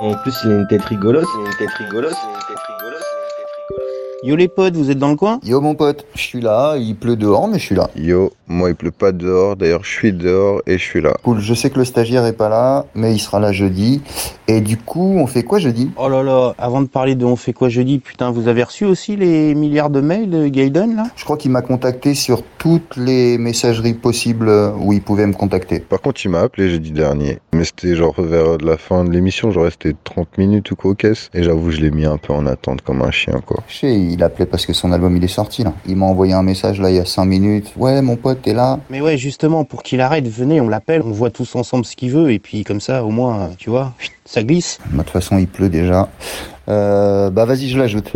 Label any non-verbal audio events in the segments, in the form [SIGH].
En plus, il a une tête rigolote. Il a une tête rigolote. Il a une tête rigolote. Yo les potes, vous êtes dans le coin? Yo mon pote, je suis là, il pleut dehors mais je suis là. Yo, moi il pleut pas dehors, d'ailleurs je suis dehors et je suis là. Cool, je sais que le stagiaire est pas là, mais il sera là jeudi. Et du coup, on fait quoi jeudi? Oh là là, avant de parler de on fait quoi jeudi, putain, vous avez reçu aussi les milliards de mails de Gaiden là? Je crois qu'il m'a contacté sur toutes les messageries possibles où il pouvait me contacter. Par contre il m'a appelé jeudi dernier, mais c'était genre vers la fin de l'émission, genre resté 30 minutes ou quoi aux caisses. Et j'avoue je l'ai mis un peu en attente comme un chien quoi. Il appelait parce que son album il est sorti là. Il m'a envoyé un message là il y a 5 minutes. Ouais mon pote, t'es là Mais ouais, justement, pour qu'il arrête, venez, on l'appelle, on voit tous ensemble ce qu'il veut, et puis comme ça, au moins, tu vois, ça glisse. Bah, De toute façon, il pleut déjà. Euh, bah vas-y, je l'ajoute.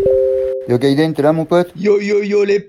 Yo Gaiden, t'es là mon pote? Yo yo yo les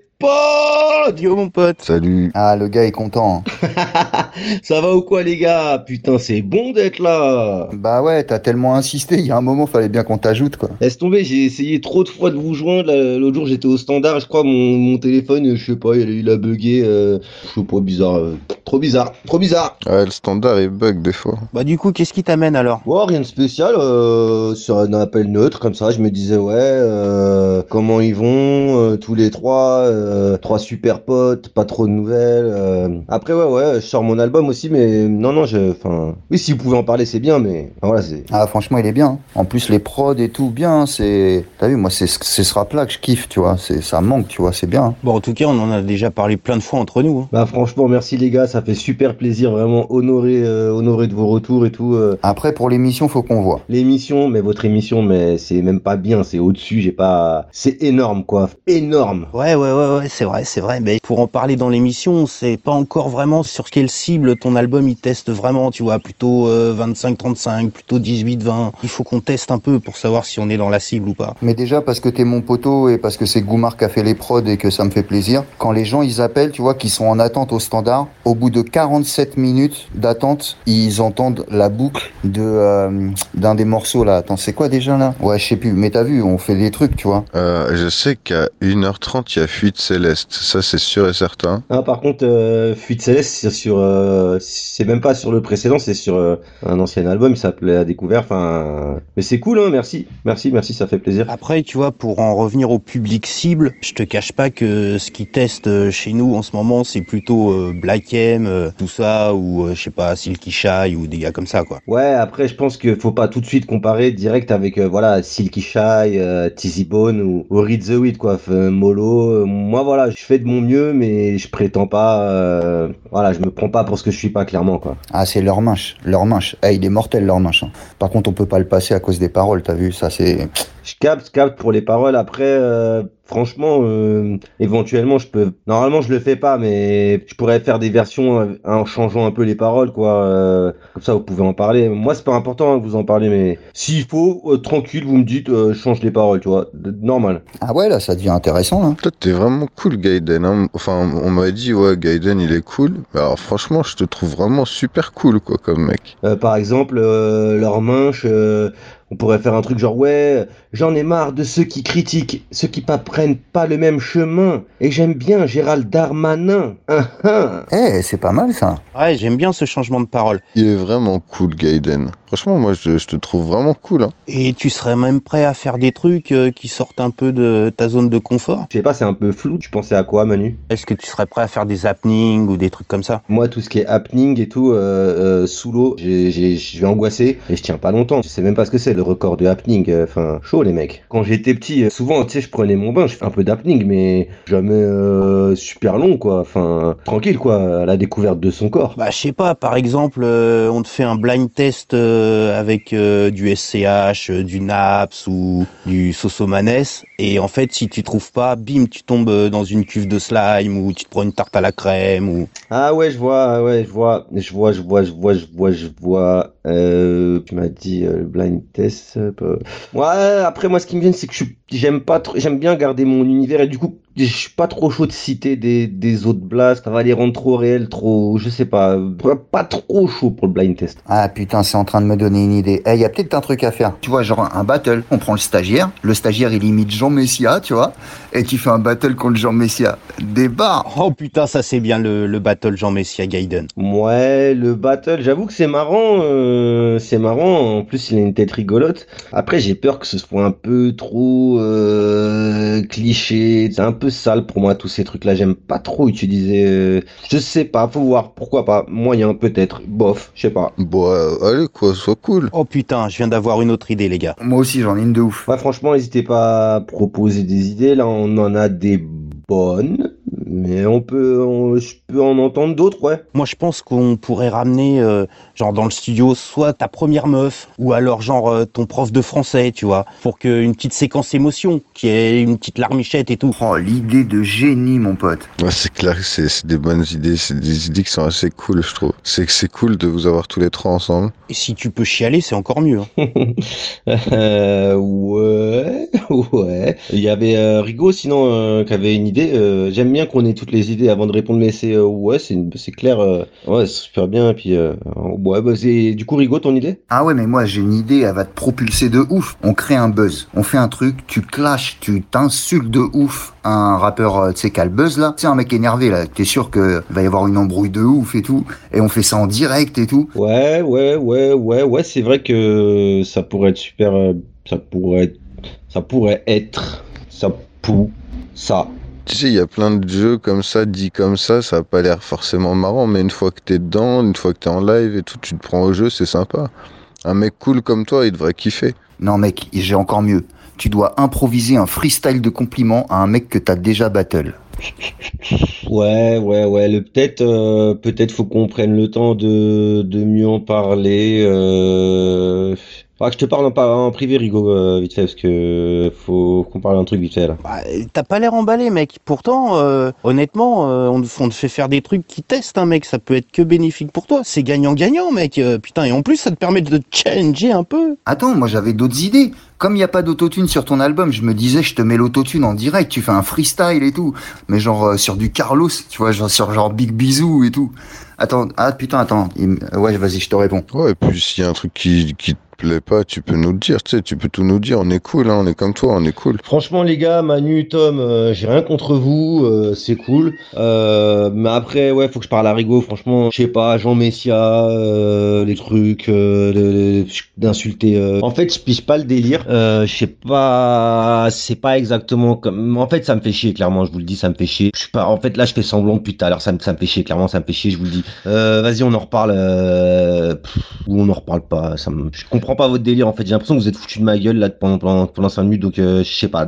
Yo mon pote Salut. Ah, le gars est content. [LAUGHS] Ça va ou quoi les gars? Putain, c'est bon d'être là bah ouais, t'as tellement insisté, il y a un moment, fallait bien qu'on t'ajoute quoi. Laisse tomber, j'ai essayé trop de fois de vous joindre. L'autre jour, j'étais au standard, je crois, mon, mon téléphone, je sais pas, il, il a bugué. euh, je sais pas, bizarre. euh, trop bizarre, trop bizarre. Ouais, le standard il bug des fois. Bah du coup, qu'est-ce qui t'amène alors? Bon, rien de spécial, euh, sur un appel neutre, comme ça, je me disais, ouais, euh, comment ils vont, euh, tous les trois, euh, trois super potes, pas trop de nouvelles. euh. Après, ouais, ouais, je sors mon album aussi, mais non, non, je, enfin, oui, si vous pouvez en parler, c'est bien, mais enfin, voilà, c'est. Ah franchement, il est bien. En plus, les prods et tout, bien, c'est... T'as vu, moi, c'est c'est ce rap-là que je kiffe, tu vois. C'est Ça manque, tu vois, c'est bien. Bon, en tout cas, on en a déjà parlé plein de fois entre nous. hein. Bah, franchement, merci les gars, ça fait super plaisir, vraiment honoré, euh, honoré de vos retours et tout. euh. Après, pour l'émission, faut qu'on voit. L'émission, mais votre émission, mais c'est même pas bien, c'est au-dessus, j'ai pas. C'est énorme, quoi. Énorme. Ouais, ouais, ouais, ouais, c'est vrai, c'est vrai. Mais pour en parler dans l'émission, c'est pas encore vraiment sur quelle cible ton album il teste vraiment, tu vois, plutôt euh, 25-35, plutôt 18-20. Il faut qu'on teste un peu pour savoir si on est dans la cible ou pas. Mais déjà, parce que t'es mon poteau et parce que c'est Goumar qui a fait les prods et que ça me fait plaisir, quand les gens, ils appellent, tu vois, qu'ils sont en attente au standard, au bout de 47 minutes d'attente, ils entendent la boucle de euh, d'un des morceaux, là. Attends, c'est quoi déjà, là? Ouais, je sais plus. Mais t'as vu, on fait des trucs, tu vois. Euh, je sais qu'à 1h30 il y a Fuite Céleste, ça c'est sûr et certain. Ah, par contre, euh, Fuite Céleste, c'est sur, euh, c'est même pas sur le précédent, c'est sur euh, un ancien album, il s'appelait À découvert. Enfin, mais c'est cool, hein. Merci, merci, merci, ça fait plaisir. Après, tu vois, pour en revenir au public cible, je te cache pas que ce qui teste chez nous en ce moment, c'est plutôt euh, Black M, euh, tout ça, ou euh, je sais pas, Silky Shy, ou des gars comme ça, quoi. Ouais, après, je pense qu'il faut pas tout de suite comparer direct avec, euh, voilà, Silky Shy, euh, Tizzy Bone ou, ou Read the Weed, quoi. Enfin, Molo. Moi, voilà, je fais de mon mieux, mais je prétends pas, euh, voilà, je me prends pas pour ce que je suis pas, clairement, quoi. Ah, c'est leur manche. Leur manche. Eh, il est mortel, leur manche. hein. Par contre, on peut pas le passer à cause des paroles, t'as vu Ça, c'est... Je capte, je capte pour les paroles. Après, euh, franchement, euh, éventuellement, je peux. Normalement, je le fais pas, mais je pourrais faire des versions euh, en changeant un peu les paroles, quoi. euh, comme ça, vous pouvez en parler. Moi, c'est pas important hein, que vous en parlez, mais s'il faut, euh, tranquille, vous me dites, euh, je change les paroles, tu vois. Normal. Ah ouais, là, ça devient intéressant, là. Toi t'es vraiment cool Gaiden, hein. enfin on m'a dit ouais Gaiden il est cool, Mais alors franchement je te trouve vraiment super cool quoi comme mec. Euh, par exemple, euh, leur manche, euh, on pourrait faire un truc genre ouais, j'en ai marre de ceux qui critiquent, ceux qui pas prennent pas le même chemin. Et j'aime bien Gérald Darmanin. Hein, hein. Eh, c'est pas mal, ça. Ouais, j'aime bien ce changement de parole. Il est vraiment cool Gaiden. Franchement moi je, je te trouve vraiment cool. Hein. Et tu serais même prêt à faire des trucs euh, qui sortent un peu de ta zone de confort? Je sais pas, c'est un peu flou. Tu pensais à quoi, Manu? Est-ce que tu serais prêt à faire des happenings ou des trucs comme ça? Moi, tout ce qui est happening et tout, euh, euh, sous l'eau, je vais angoisser et je tiens pas longtemps. Je sais même pas ce que c'est record de happening. euh, Enfin, chaud les mecs. Quand j'étais petit, euh, souvent, tu sais, je prenais mon bain, je fais un peu d'happening, mais jamais euh, super long, quoi. Enfin, tranquille, quoi, à la découverte de son corps. Bah, je sais pas, par exemple, euh, on te fait un blind test euh, avec euh, du SCH, euh, du NAPS ou du Sosomanes, et en fait, si tu trouves pas, bim, tu tombes dans une cuve de slime ou tu te prends une tarte à la crème ou. Ah ouais, je vois, ouais, je vois, je vois, je vois, je vois, je vois, je vois. Euh, tu m'as dit euh, blind test. euh, Ouais, après moi, ce qui me vient, c'est que j'aime pas, j'aime bien garder mon univers et du coup, je suis pas trop chaud de citer des, des autres blasts. Ça va les rendre trop réels, trop, je sais pas, pas trop chaud pour le blind test. Ah putain, c'est en train de me donner une idée. Eh, il y a peut-être un truc à faire. Tu vois, genre un battle. On prend le stagiaire. Le stagiaire, il imite Jean Messia, tu vois. Et tu fais un battle contre Jean Messia. Débat. Oh putain, ça c'est bien le, le battle Jean Messia Gaiden. Ouais, le battle, j'avoue que c'est marrant. euh, c'est marrant. En plus, il a une tête rigolote. Après, j'ai peur que ce soit un peu trop euh, cliché. C'est un peu sale pour moi, tous ces trucs-là. J'aime pas trop utiliser. euh, Je sais pas, faut voir. Pourquoi pas Moyen, peut-être. Bof, je sais pas. Bon, euh, allez, quoi, sois cool. Oh putain, je viens d'avoir une autre idée les gars. Moi aussi, j'en ai une de ouf. Ouais, franchement, n'hésitez pas à proposer des idées. Là, on en a des bonnes. Mais on peut, on- je peux en entendre d'autres, ouais. Moi je pense qu'on pourrait ramener euh, genre dans le studio soit ta première meuf ou alors genre euh, ton prof de français, tu vois, pour qu'une petite séquence émotion, qui ait une petite larmichette et tout. Oh, l'idée de génie, mon pote. Ouais, c'est clair que c'est c'est des bonnes idées, c'est des idées qui sont assez cool, je trouve. C'est que c'est cool de vous avoir tous les trois ensemble. Et si tu peux chialer, c'est encore mieux. hein. [LAUGHS] Euh, ouais, [LAUGHS] ouais. Il y avait euh, Rigo, sinon, euh, qui avait une idée. Euh, J'aime bien qu'on ait toutes les idées avant de répondre, mais c'est euh, ouais, c'est une- c'est clair. euh, ouais, c'est super bien. Et puis, euh, ouais, bah, c'est du coup Rigo, ton idée? Ah ouais, mais moi, j'ai une idée, elle va te propulser de ouf. On crée un buzz. On fait un truc, tu clashes, tu t'insultes de ouf un rappeur, tu sais, qui a le buzz, là. C'est un mec énervé, là. T'es sûr que va y avoir une embrouille de ouf et tout. Et on fait ça en direct et tout. Ouais, ouais, ouais, ouais, ouais. C'est vrai que ça pourrait être super. ça pourrait, être- ça pourrait être, ça pour ça. Tu sais, il y a plein de jeux comme ça, dit comme ça, ça a pas l'air forcément marrant, mais une fois que t'es dedans, une fois que t'es en live et tout, tu te prends au jeu, c'est sympa. Un mec cool comme toi, il devrait kiffer. Non, mec, j'ai encore mieux. Tu dois improviser un freestyle de compliments à un mec que t'as déjà battle. Ouais, ouais, ouais. Le peut-être, euh, peut-être faut qu'on prenne le temps de, de mieux en parler. Euh... Ah, que je te parle en, privé, Rigo, euh, vite fait, parce que faut qu'on parle un truc vite fait là. Bah, T'as pas l'air emballé, mec. Pourtant, euh, honnêtement, euh, on, on te fait faire des trucs qui testent, un mec. Ça peut être que bénéfique pour toi. C'est gagnant-gagnant, mec. Euh, putain, et en plus, ça te permet de te challenger un peu. Attends, moi j'avais d'autres idées. Comme il n'y a pas d'autotune sur ton album, je me disais, je te mets l'autotune en direct, tu fais un freestyle et tout. Mais genre euh, sur du Carlos, tu vois, genre sur genre Big Bisou et tout. Attends, ah putain, attends. Ouais, vas-y, je te réponds. Ouais, et puis s'il y a un truc qui, qui plaît pas, tu peux nous le dire, tu sais, tu peux tout nous dire, on est cool, hein, on est comme toi, on est cool. Franchement, les gars, Manu, Tom, euh, j'ai rien contre vous, euh, c'est cool. Euh, mais après, ouais, faut que je parle à Rigo. Franchement, je sais pas, Jean Messia, les trucs, d'insulter. En fait, je pige pas le délire. Je sais pas, c'est pas exactement comme. En fait, ça me fait chier, clairement. Je vous le dis, ça me fait chier. Je suis pas. En fait, là, je fais semblant depuis tout à l'heure. Ça me, fait chier, clairement, ça me fait chier. Je vous le dis. Vas-y, on en reparle. Ou on en reparle pas. Ça. Je comprends pas votre délire. En fait, j'ai l'impression que vous êtes foutu de ma gueule là pendant pendant, pendant 5 minutes. Donc, euh, je sais pas.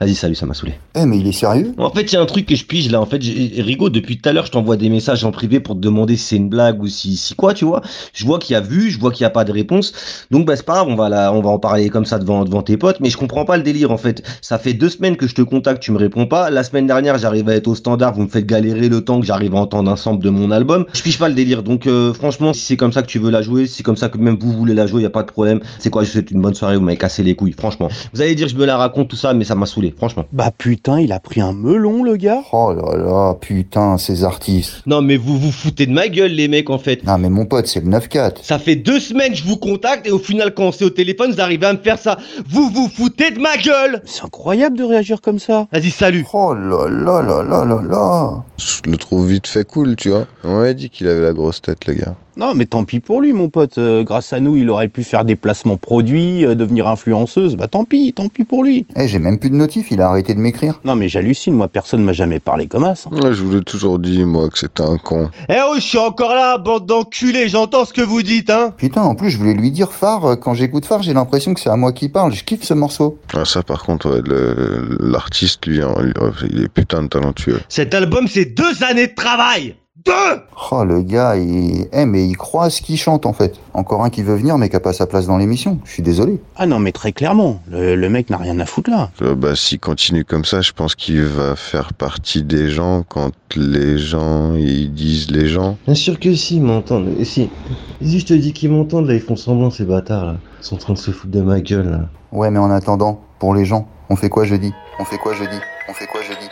Vas-y, salut, ça m'a saoulé. Eh, mais il est sérieux? En fait, il y a un truc que je pige là. En fait, Rigo, depuis tout à l'heure, je t'envoie des messages en privé pour te demander si c'est une blague ou si, si quoi, tu vois. Je vois qu'il y a vu, je vois qu'il n'y a pas de réponse. Donc, bah, c'est pas grave, on va, la, on va en parler comme ça devant, devant tes potes. Mais je comprends pas le délire en fait. Ça fait deux semaines que je te contacte, tu me réponds pas. La semaine dernière, j'arrive à être au standard, vous me faites galérer le temps que j'arrive à entendre un sample de mon album. Je pige pas le délire. Donc, euh, franchement, si c'est comme ça que tu veux la jouer, si c'est comme ça que même vous voulez la jouer, y a pas de problème. C'est quoi, je souhaite une bonne soirée, vous m'avez cassé les couilles, franchement. Vous allez dire, que je me la raconte tout ça, mais ça m'a saoulé, franchement. Bah putain, il a pris un melon, le gars. Oh là là, putain, ces artistes. Non, mais vous vous foutez de ma gueule, les mecs, en fait. Non, mais mon pote, c'est le 9-4. Ça fait deux semaines que je vous contacte et au final, quand c'est au téléphone, vous arrivez à me faire ça. Vous vous foutez de ma gueule C'est incroyable de réagir comme ça. Vas-y, salut Oh là là là là là là. Je le trouve vite fait cool, tu vois. On m'avait dit qu'il avait la grosse tête, le gars. Non, mais tant pis pour lui, mon pote. Euh, grâce à nous, il aurait pu faire des placements produits, euh, devenir influenceuse. Bah tant pis, tant pis pour lui. Eh, j'ai même plus de notif, il a arrêté de m'écrire. Non, mais j'hallucine, moi, personne m'a jamais parlé comme ça. Ouais, je vous l'ai toujours dit, moi, que c'était un con. Eh oh, je suis encore là, bande d'enculés, j'entends ce que vous dites, hein Putain, en plus, je voulais lui dire phare. euh, Quand j'écoute phare, j'ai l'impression que c'est à moi qui parle. Je kiffe ce morceau. Ah, ça, par contre, ouais, l'artiste, lui, hein, lui, il est putain de talentueux. Cet album, c'est deux années de travail Deux Oh, le gars, il... Eh, mais il croit à ce qu'il chante, en fait. Encore un qui veut venir, mais qui a pas sa place dans l'émission. Je suis désolé. Ah non, mais très clairement, le, le mec n'a rien à foutre là. Euh, bah, s'il continue comme ça, je pense qu'il va faire partie des gens quand les gens, ils disent les gens. Bien sûr que si, ils m'entendent, et si. Si je te dis qu'ils m'entendent, là, ils font semblant, ces bâtards, là. Ils sont en train de se foutre de ma gueule, là. Ouais, mais en attendant, pour les gens, on fait quoi jeudi? On fait quoi jeudi? On fait quoi jeudi?